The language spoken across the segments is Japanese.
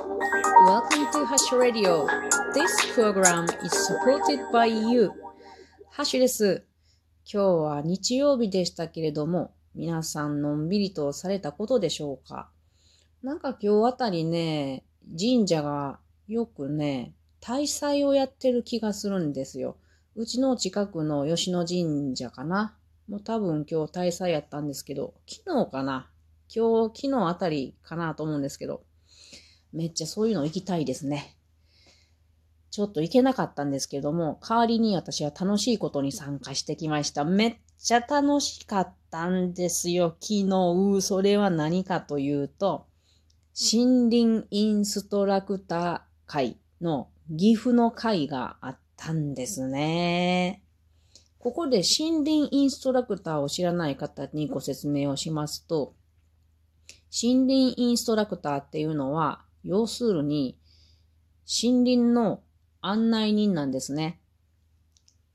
Welcome to Hash Radio. This program is supported by you. ハッシュです。今日は日曜日でしたけれども、皆さんのんびりとされたことでしょうか？なんか今日あたりね、神社がよくね、大祭をやってる気がするんですよ。うちの近くの吉野神社かな？もう多分今日大祭やったんですけど、昨日かな？今日、昨日あたりかなと思うんですけど、めっちゃそういうの行きたいですね。ちょっと行けなかったんですけども、代わりに私は楽しいことに参加してきました。めっちゃ楽しかったんですよ。昨日、それは何かというと、森林インストラクター会の岐阜の会があったんですね。ここで森林インストラクターを知らない方にご説明をしますと、森林インストラクターっていうのは、要するに森林の案内人なんですね。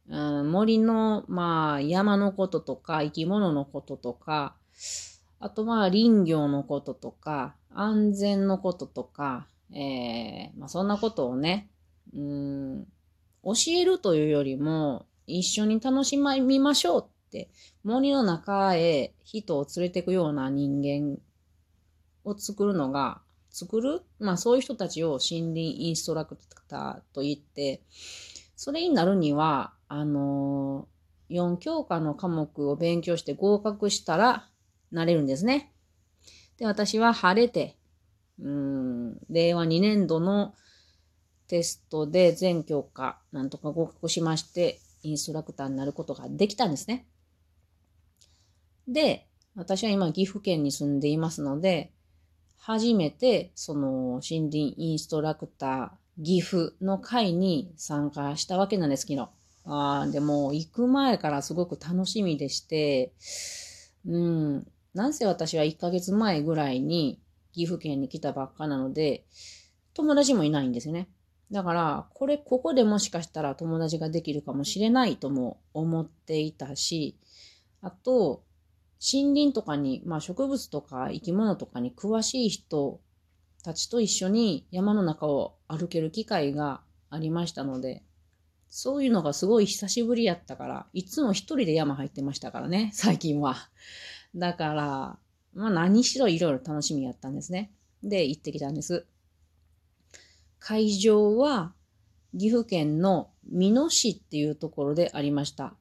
うん、森の、まあ、山のこととか、生き物のこととか、あとまあ林業のこととか、安全のこととか、えー、まあそんなことをね、うん、教えるというよりも、一緒に楽しみましょうって、森の中へ人を連れていくような人間を作るのが、作る？まあそういう人たちを森林インストラクターと言って、それになるには、あのー、4教科の科目を勉強して合格したらなれるんですね。で、私は晴れて、うん、令和2年度のテストで全教科なんとか合格しまして、インストラクターになることができたんですね。で、私は今岐阜県に住んでいますので、初めてその森林インストラクター岐阜の会に参加したわけなんです、昨日。あでも行く前からすごく楽しみでして、うん、なんせ私は1ヶ月前ぐらいに岐阜県に来たばっかなので、友達もいないんですよね。だから、これ、ここでもしかしたら友達ができるかもしれないとも思っていたし、あと、森林とかに、まあ植物とか生き物とかに詳しい人たちと一緒に山の中を歩ける機会がありましたので、そういうのがすごい久しぶりやったから、いつも一人で山入ってましたからね、最近は。だから、まあ何しろいろいろ楽しみやったんですね。で、行ってきたんです。会場は岐阜県の美濃市っていうところでありました。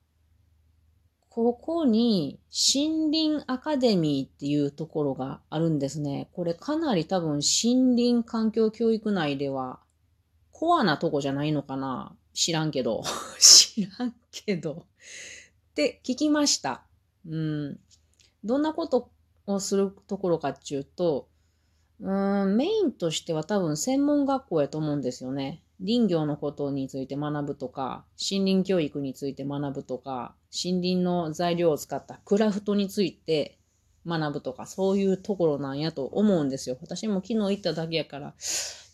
ここに森林アカデミーっていうところがあるんですね。これかなり多分森林環境教育内ではコアなとこじゃないのかな知らんけど。知らんけど。って聞きました。うん。どんなことをするところかっていうと、うん、メインとしては多分専門学校やと思うんですよね。林業のことについて学ぶとか、森林教育について学ぶとか、森林の材料を使ったクラフトについて学ぶとか、そういうところなんやと思うんですよ。私も昨日行っただけやから、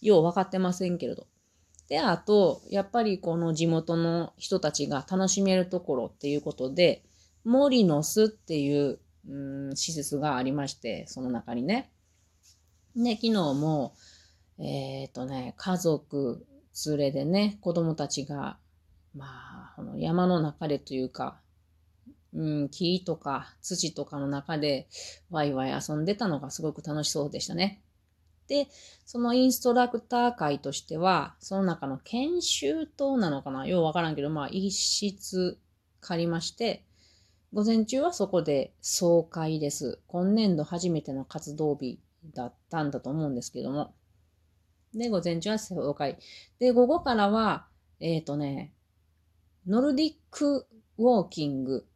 よう分かってませんけれど。で、あと、やっぱりこの地元の人たちが楽しめるところっていうことで、森の巣っていう、うん、施設がありまして、その中にね。ね、昨日も、えっ、ー、とね、家族連れでね、子供たちが、まあ、この山の中でというか、うん、木とか土とかの中でワイワイ遊んでたのがすごく楽しそうでしたね。で、そのインストラクター会としては、その中の研修棟なのかな？ようわからんけど、まあ一室借りまして、午前中はそこで総会です。今年度初めての活動日だったんだと思うんですけども。で、午前中は総会。で、午後からは、えっ、ー、とね、ノルディックウォーキング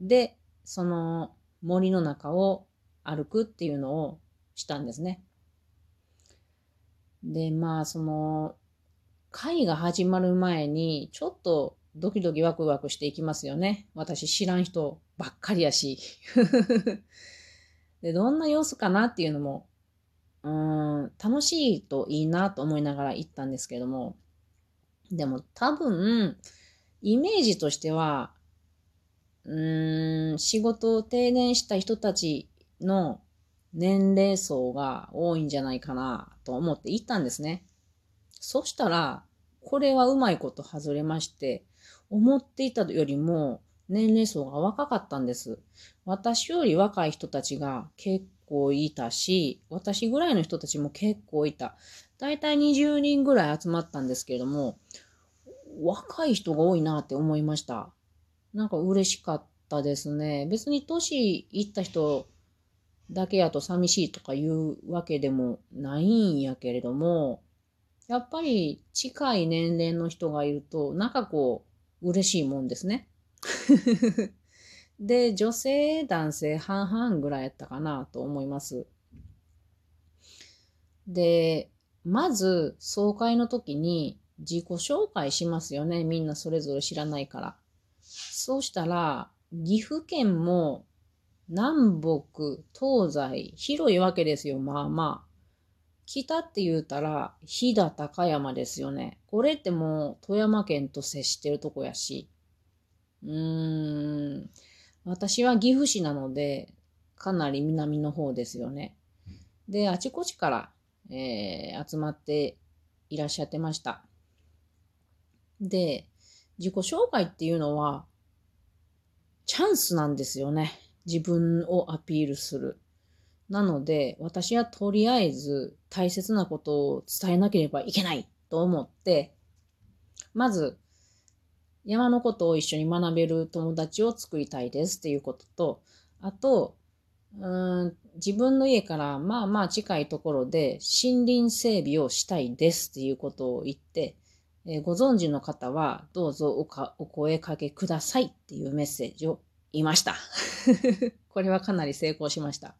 で、その森の中を歩くっていうのをしたんですね。で、まあ、その、会が始まる前に、ちょっとドキドキワクワクしていきますよね。私知らん人ばっかりやし。で、どんな様子かなっていうのも、うーん、楽しいといいなと思いながら行ったんですけども、でも多分、イメージとしては、うーん、仕事を定年した人たちの年齢層が多いんじゃないかなと思って行ったんですね。そしたら、これはうまいこと外れまして、思っていたよりも年齢層が若かったんです。私より若い人たちが結構いたし、私ぐらいの人たちも結構いた。だいたい20人ぐらい集まったんですけれども、若い人が多いなって思いました。なんか嬉しかったですね。別に年いった人だけやと寂しいとかいうわけでもないんやけれども、やっぱり近い年齢の人がいると、なんかこう、嬉しいもんですね。で、女性、男性半々ぐらいやったかなと思います。で、まず、総会の時に自己紹介しますよね。みんなそれぞれ知らないから。そうしたら、岐阜県も南北、東西、広いわけですよ。まあまあ。北って言うたら、飛騨高山ですよね。これってもう富山県と接してるとこやし。うーん。私は岐阜市なので、かなり南の方ですよね。で、あちこちから、えー、集まっていらっしゃってました。で、自己紹介っていうのは、チャンスなんですよね。自分をアピールする。なので、私はとりあえず大切なことを伝えなければいけないと思って、まず、山のことを一緒に学べる友達を作りたいですっていうことと、あと、うん自分の家からまあまあ近いところで森林整備をしたいですっていうことを言って、えー、ご存知の方はどうぞおかお声かけくださいっていうメッセージを言いました。これはかなり成功しました。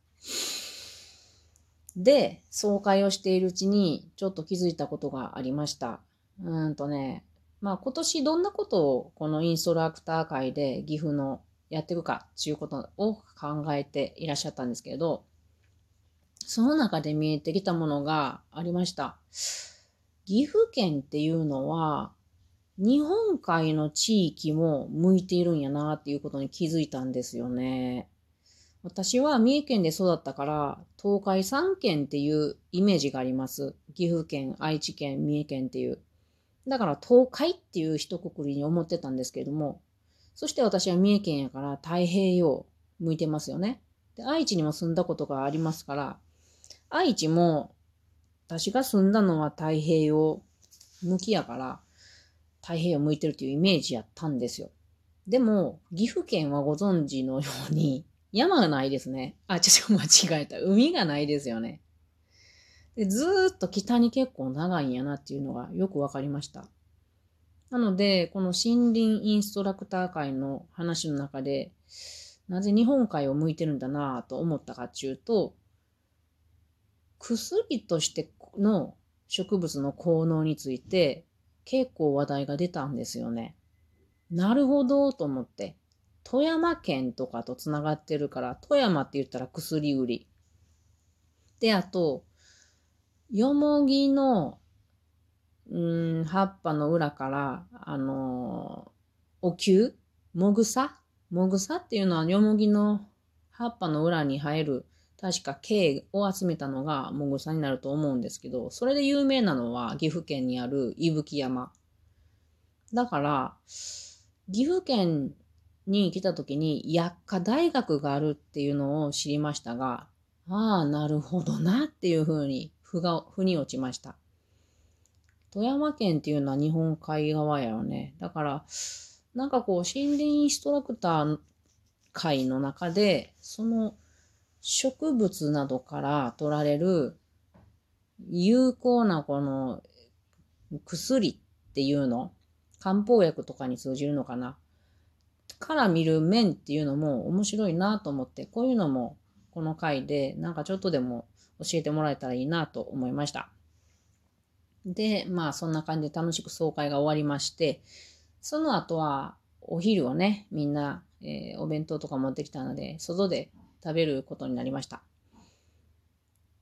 で、総会をしているうちにちょっと気づいたことがありました。うんとね、まあ今年どんなことをこのインストラクター会で岐阜のやっていくかっていうことを考えていらっしゃったんですけれど、その中で見えてきたものがありました。岐阜県っていうのは、日本海の地域も向いているんやなっていうことに気づいたんですよね。私は三重県で育ったから、東海3県っていうイメージがあります。岐阜県、愛知県、三重県っていう。だから東海っていう一括りに思ってたんですけれども、そして私は三重県やから太平洋向いてますよね。で、愛知にも住んだことがありますから、愛知も私が住んだのは太平洋向きやから、太平洋向いてるっていうイメージやったんですよ。でも、岐阜県はご存知のように、山がないですね。あ、ちょっと間違えた。海がないですよね。でずっと北に結構長いんやなっていうのがよくわかりました。なので、この森林インストラクター会の話の中で、なぜ日本海を向いてるんだなぁと思ったかっていうと、薬としての植物の効能について結構話題が出たんですよね。なるほどと思って。富山県とかとつながってるから、富山って言ったら薬売り。で、あと、よもぎの、うん、葉っぱの裏から、あのお灸？もぐさ？もぐさっていうのはよもぎの葉っぱの裏に生える、確か茎を集めたのがもぐさになると思うんですけど、それで有名なのは岐阜県にある伊吹山。だから、岐阜県に来た時に薬科大学があるっていうのを知りましたが、ああ、なるほどなっていうふうに腑が、腑に落ちました。富山県っていうのは日本海側やよね。だから、なんかこう、森林インストラクター会の中で、その植物などから取られる有効なこの薬っていうの、漢方薬とかに通じるのかな。から見る面っていうのも面白いなと思って、こういうのもこの回でなんかちょっとでも教えてもらえたらいいなと思いました。で、まあそんな感じで楽しく総会が終わりまして、その後はお昼をね、みんな、えー、お弁当とか持ってきたので、外で食べることになりました。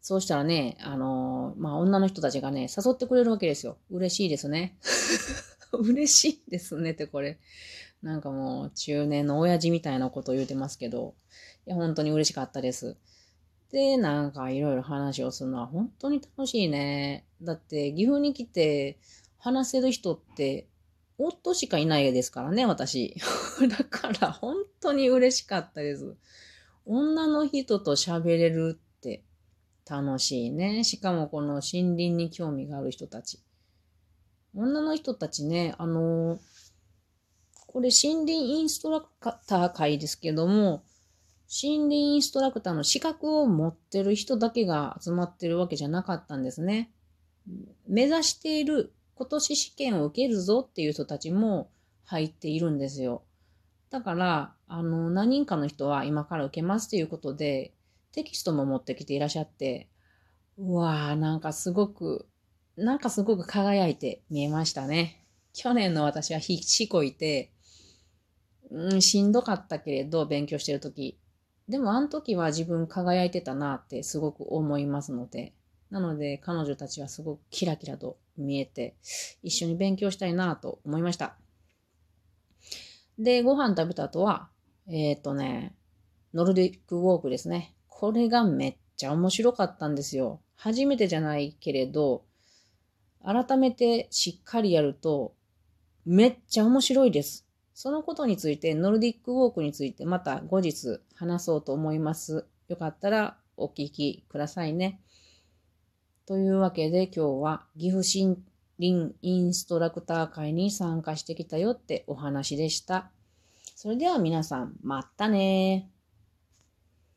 そうしたらね、あのー、まあ女の人たちがね、誘ってくれるわけですよ。嬉しいですね。嬉しいですねってこれ。なんかもう中年の親父みたいなことを言うてますけど、いや、本当に嬉しかったです。てなんかいろいろ話をするのは本当に楽しいね。だって岐阜に来て話せる人って夫しかいないですからね、私。だから本当に嬉しかったです。女の人と喋れるって楽しいね。しかもこの森林に興味がある人たち。女の人たちね、あのー、これ森林インストラクター会ですけども、森林インストラクターの資格を持ってる人だけが集まってるわけじゃなかったんですね。目指している今年試験を受けるぞっていう人たちも入っているんですよ。だから、あの、何人かの人は今から受けますということで、テキストも持ってきていらっしゃって、うわー、なんかすごく、なんかすごく輝いて見えましたね。去年の私は必死こいて、うん、しんどかったけれど、勉強してるとき。でもあの時は自分輝いてたなってすごく思いますので、なので彼女たちはすごくキラキラと見えて、一緒に勉強したいなと思いました。で、ご飯食べた後は、えっ、ー、とね、ノルディックウォークですね。これがめっちゃ面白かったんですよ。初めてじゃないけれど、改めてしっかりやると、めっちゃ面白いです。そのことについて、ノルディックウォークについてまた後日話そうと思います。よかったらお聞きくださいね。というわけで今日は岐阜森林インストラクター会に参加してきたよってお話でした。それでは皆さん、またね